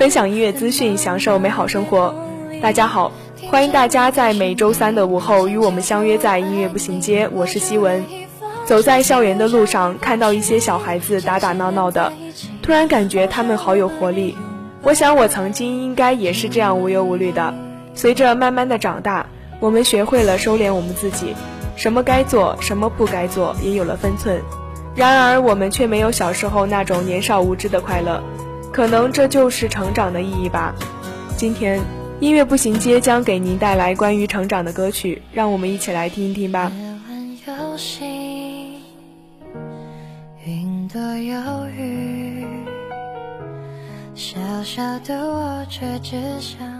分享音乐资讯，享受美好生活。大家好，欢迎大家在每周三的午后与我们相约在音乐步行街。我是希文。走在校园的路上，看到一些小孩子打打闹闹的，突然感觉他们好有活力。我想我曾经应该也是这样无忧无虑的。随着慢慢的长大，我们学会了收敛我们自己，什么该做，什么不该做，也有了分寸。然而，我们却没有小时候那种年少无知的快乐。可能这就是成长的意义吧。今天，音乐步行街将给您带来关于成长的歌曲，让我们一起来听一听吧。云朵有雨，小小的我却只想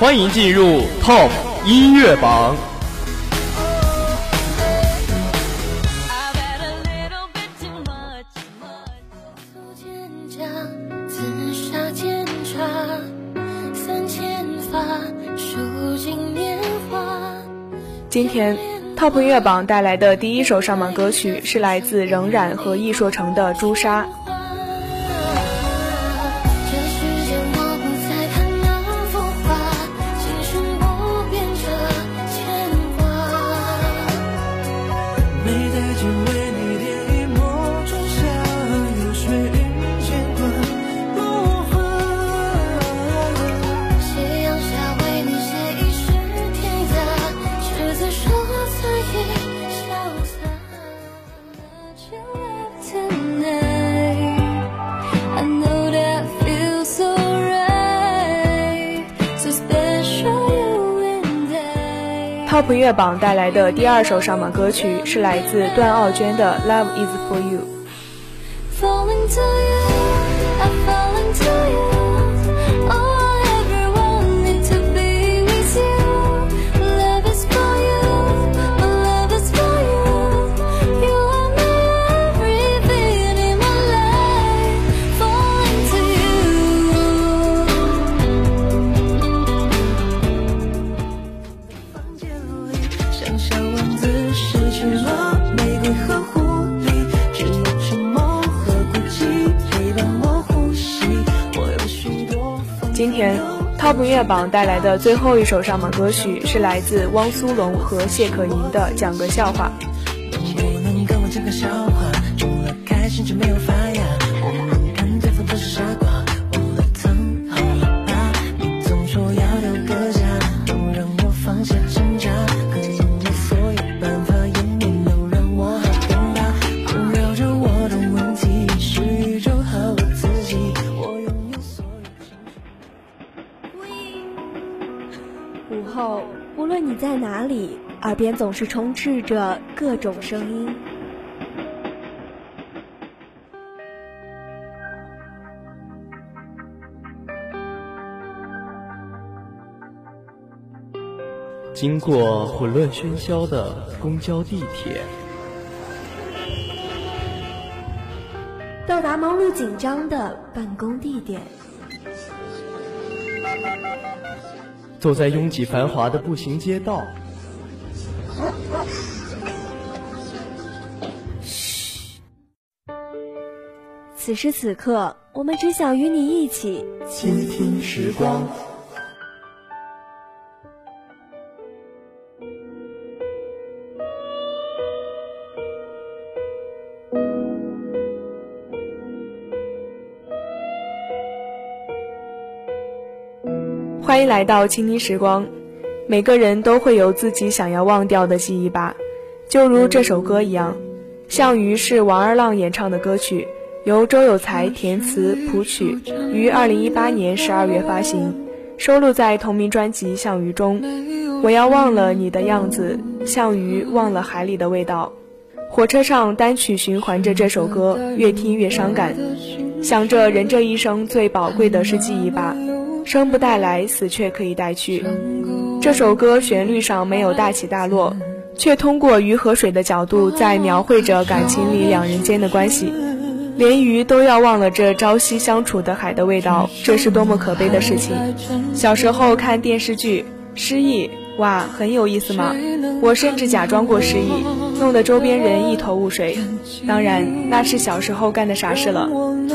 欢迎进入 Top 音乐榜。I've had a little bit too much. 负蒹葭，紫砂剑插，三千发，数尽年华。今天 Top 音乐榜带来的第一首上榜歌曲是来自仍然和易硕成的《朱砂》。婚乐榜带来的第二首上榜歌曲是来自段奥娟的《Love Is For You》。列榜带来的最后一首上榜歌曲是来自汪苏泷和谢可寅的《讲个笑话》。能不能跟我讲个笑话？除了开心就没有烦耳边总是充斥着各种声音。经过混乱喧嚣的公交地铁。到达忙碌紧张的办公地点。走在拥挤繁华的步行街道。此时此刻，我们只想与你一起倾听时光。欢迎来到倾听时光。每个人都会有自己想要忘掉的记忆吧，就如这首歌一样，《项羽》是王二浪演唱的歌曲，由周有才填词谱曲，于二零一八年十二月发行，收录在同名专辑《项羽》中。我要忘了你的样子，项羽忘了海里的味道。火车上单曲循环着这首歌，越听越伤感，想着人这一生最宝贵的是记忆吧。生不带来，死却可以带去。这首歌旋律上没有大起大落，却通过鱼和水的角度在描绘着感情里两人间的关系。连鱼都要忘了这朝夕相处的海的味道，这是多么可悲的事情。小时候看电视剧，失忆，哇，很有意思吗。我甚至假装过失忆，弄得周边人一头雾水。当然，那是小时候干的傻事了。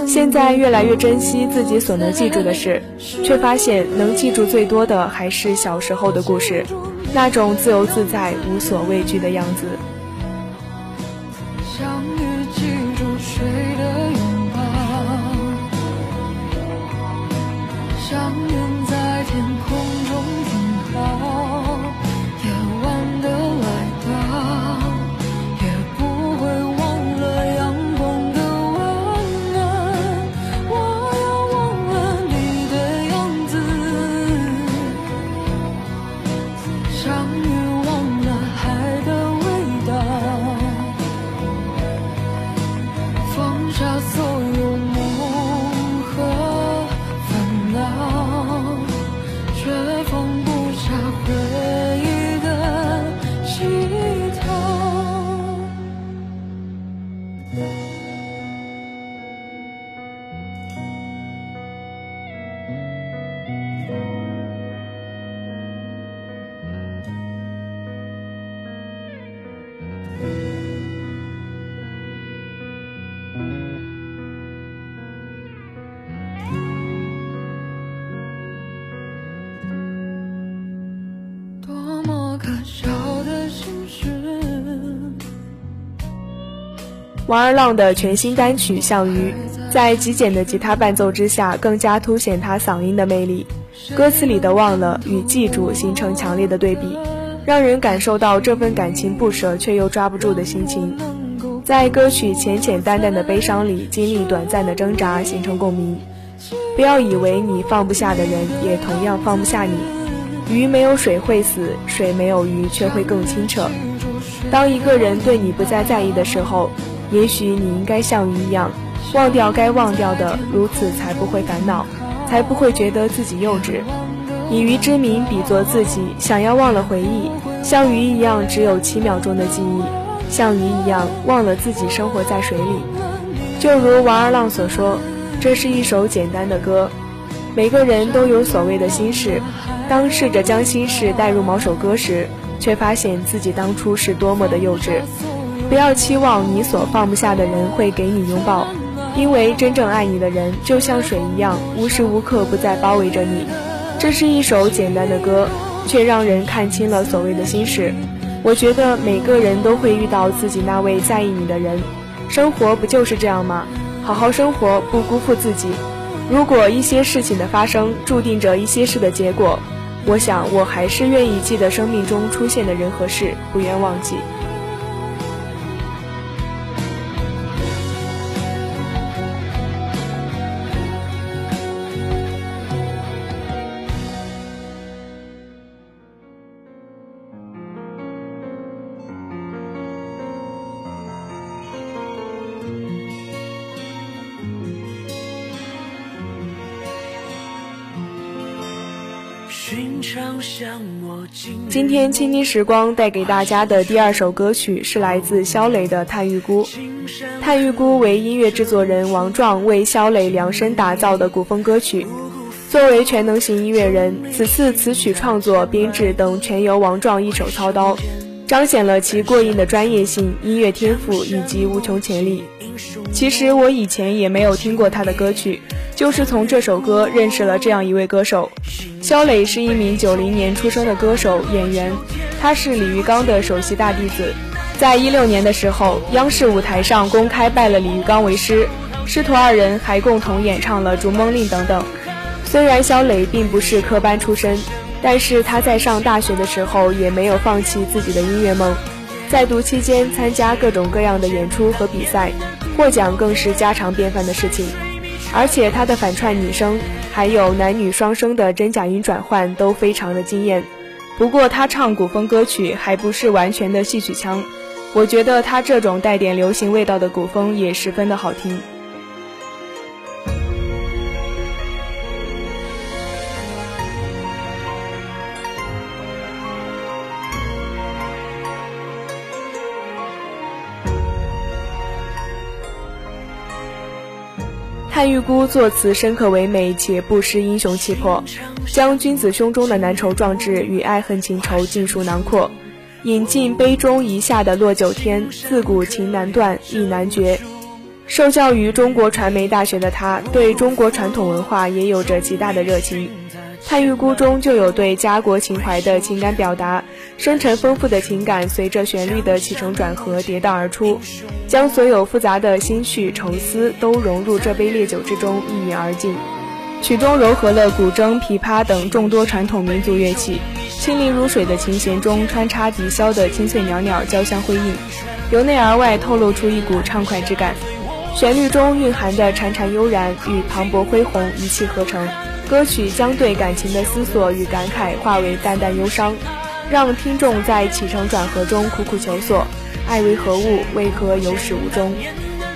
现在越来越珍惜自己所能记住的事，却发现能记住最多的还是小时候的故事，那种自由自在、无所畏惧的样子。王二浪的全新单曲《像鱼》，在极简的吉他伴奏之下，更加凸显他嗓音的魅力。歌词里的“忘了”与“记住”形成强烈的对比，让人感受到这份感情不舍却又抓不住的心情。在歌曲浅浅淡淡的悲伤里，经历短暂的挣扎，形成共鸣。不要以为你放不下的人，也同样放不下你。鱼没有水会死，水没有鱼却会更清澈。当一个人对你不再在意的时候，也许你应该像鱼一样，忘掉该忘掉的，如此才不会烦恼，才不会觉得自己幼稚。以鱼之名比作自己，想要忘了回忆，像鱼一样只有七秒钟的记忆，像鱼一样忘了自己生活在水里。就如王二浪所说，这是一首简单的歌。每个人都有所谓的心事，当试着将心事带入某首歌时，却发现自己当初是多么的幼稚。不要期望你所放不下的人会给你拥抱，因为真正爱你的人就像水一样，无时无刻不在包围着你。这是一首简单的歌，却让人看清了所谓的心事。我觉得每个人都会遇到自己那位在意你的人，生活不就是这样吗？好好生活，不辜负自己。如果一些事情的发生注定着一些事的结果，我想我还是愿意记得生命中出现的人和事，不愿忘记。今天倾听时光带给大家的第二首歌曲是来自肖磊的《探玉姑》。《探玉姑》为音乐制作人王壮为肖磊量身打造的古风歌曲。作为全能型音乐人，此次词曲创作、编制等全由王壮一手操刀，彰显了其过硬的专业性、音乐天赋以及无穷潜力。其实我以前也没有听过他的歌曲，就是从这首歌认识了这样一位歌手。肖磊是一名九零年出生的歌手、演员，他是李玉刚的首席大弟子。在一六年的时候，央视舞台上公开拜了李玉刚为师，师徒二人还共同演唱了《逐梦令》等等。虽然肖磊并不是科班出身，但是他在上大学的时候也没有放弃自己的音乐梦，在读期间参加各种各样的演出和比赛，获奖更是家常便饭的事情。而且他的反串女声，还有男女双声的真假音转换都非常的惊艳。不过他唱古风歌曲还不是完全的戏曲腔，我觉得他这种带点流行味道的古风也十分的好听。探玉姑作词深刻唯美，且不失英雄气魄，将君子胸中的难酬壮志与爱恨情仇尽数囊括，饮尽杯中一下的落九天，自古情难断，意难绝。受教于中国传媒大学的他，对中国传统文化也有着极大的热情。探玉姑中就有对家国情怀的情感表达，深沉丰富的情感随着旋律的起承转合跌宕而出，将所有复杂的心绪愁思都融入这杯烈酒之中，一饮而尽。曲中糅合了古筝、琵琶等众多传统民族乐器，清灵如水的琴弦中穿插笛箫的清脆袅袅交相辉映，由内而外透露出一股畅快之感。旋律中蕴含的潺潺悠然与磅礴恢宏一气呵成。歌曲将对感情的思索与感慨化为淡淡忧伤，让听众在起承转合中苦苦求索：爱为何物？为何有始无终？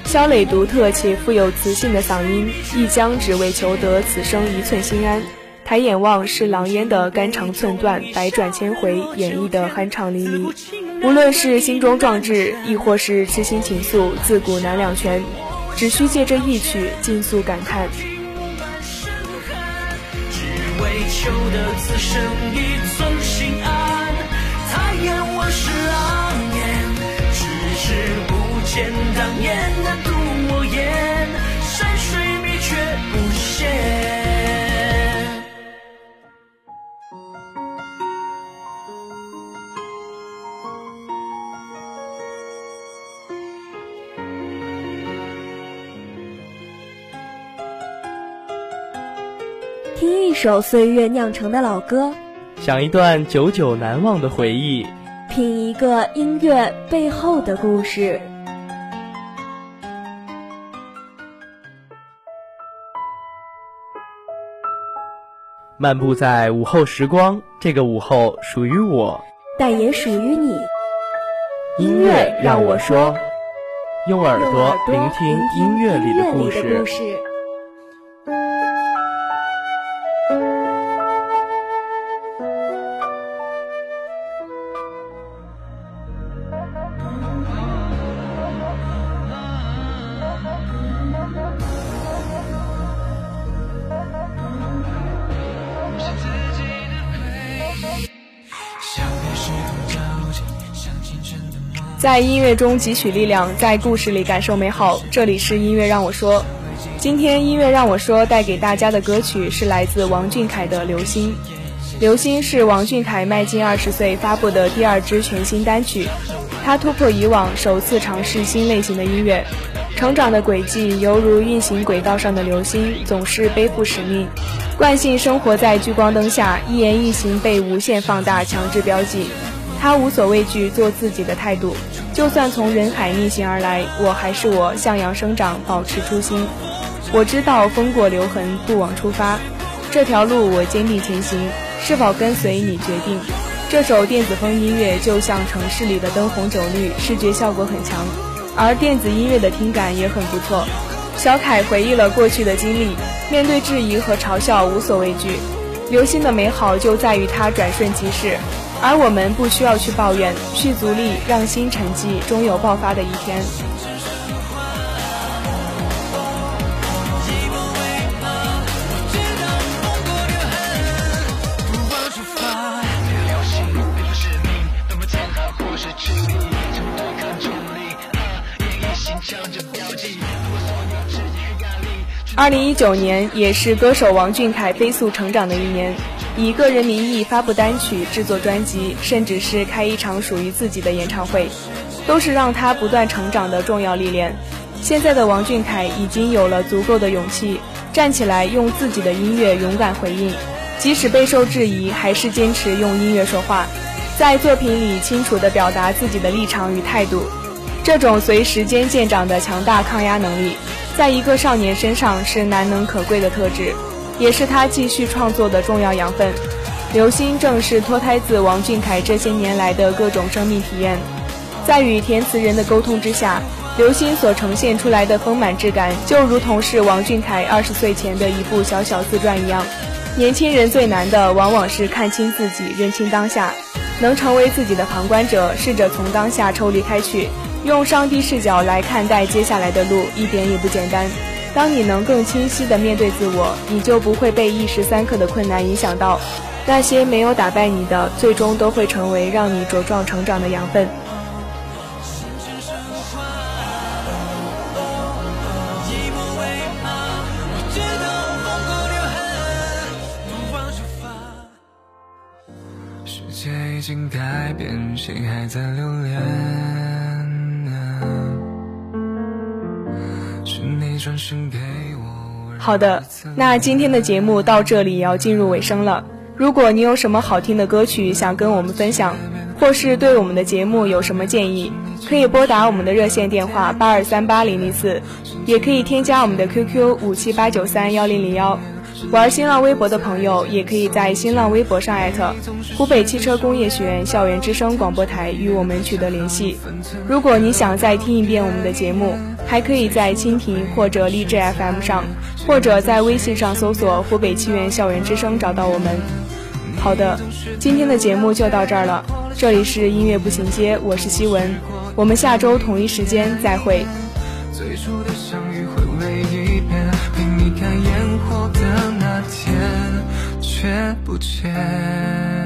肖磊独特且富有磁性的嗓音，一将只为求得此生一寸心安。抬眼望是狼烟的肝肠寸断，百转千回演绎的酣畅淋漓。无论是心中壮志，亦或是痴心情愫，自古难两全。只需借这一曲，尽诉感叹。只为求得此生一寸心安，见当年那毒魔眼，山水迷却不现。听一首岁月酿成的老歌，想一段久久难忘的回忆，品一个音乐背后的故事。漫步在午后时光，这个午后属于我，但也属于你。音乐让我说，用耳朵聆听音乐里的故事。在音乐中汲取力量，在故事里感受美好。这里是音乐让我说，今天音乐让我说带给大家的歌曲是来自王俊凯的《流星》。《流星》是王俊凯迈进二十岁发布的第二支全新单曲，他突破以往，首次尝试新类型的音乐。成长的轨迹犹如运行轨道上的流星，总是背负使命，惯性生活在聚光灯下，一言一行被无限放大、强制标记。他无所畏惧，做自己的态度。就算从人海逆行而来，我还是我，向阳生长，保持初心。我知道风过留痕，不枉出发。这条路我坚定前行，是否跟随你决定。这首电子风音乐就像城市里的灯红酒绿，视觉效果很强，而电子音乐的听感也很不错。小凯回忆了过去的经历，面对质疑和嘲笑无所畏惧。流星的美好就在于它转瞬即逝。而我们不需要去抱怨，去足力，让新沉寂，终有爆发的一天。二零一九年也是歌手王俊凯飞速成长的一年，以个人名义发布单曲、制作专辑，甚至是开一场属于自己的演唱会，都是让他不断成长的重要历练。现在的王俊凯已经有了足够的勇气，站起来用自己的音乐勇敢回应，即使备受质疑，还是坚持用音乐说话，在作品里清楚地表达自己的立场与态度。这种随时间渐长的强大抗压能力。在一个少年身上是难能可贵的特质，也是他继续创作的重要养分。刘星正是脱胎自王俊凯这些年来的各种生命体验，在与填词人的沟通之下，刘星所呈现出来的丰满质感，就如同是王俊凯二十岁前的一部小小自传一样。年轻人最难的，往往是看清自己，认清当下，能成为自己的旁观者，试着从当下抽离开去。用上帝视角来看待接下来的路，一点也不简单。当你能更清晰地面对自我，你就不会被一时三刻的困难影响到。那些没有打败你的，最终都会成为让你茁壮成长的养分。世界已经改变，谁还在留恋？好的，那今天的节目到这里也要进入尾声了。如果你有什么好听的歌曲想跟我们分享，或是对我们的节目有什么建议，可以拨打我们的热线电话八二三八零零四，也可以添加我们的 QQ 五七八九三幺零零幺。玩新浪微博的朋友，也可以在新浪微博上艾特湖北汽车工业学院校园之声广播台与我们取得联系。如果你想再听一遍我们的节目，还可以在蜻蜓或者荔枝 FM 上，或者在微信上搜索“湖北汽院校园之声”找到我们。好的，今天的节目就到这儿了。这里是音乐步行街，我是希文，我们下周同一时间再会。最初的却不见。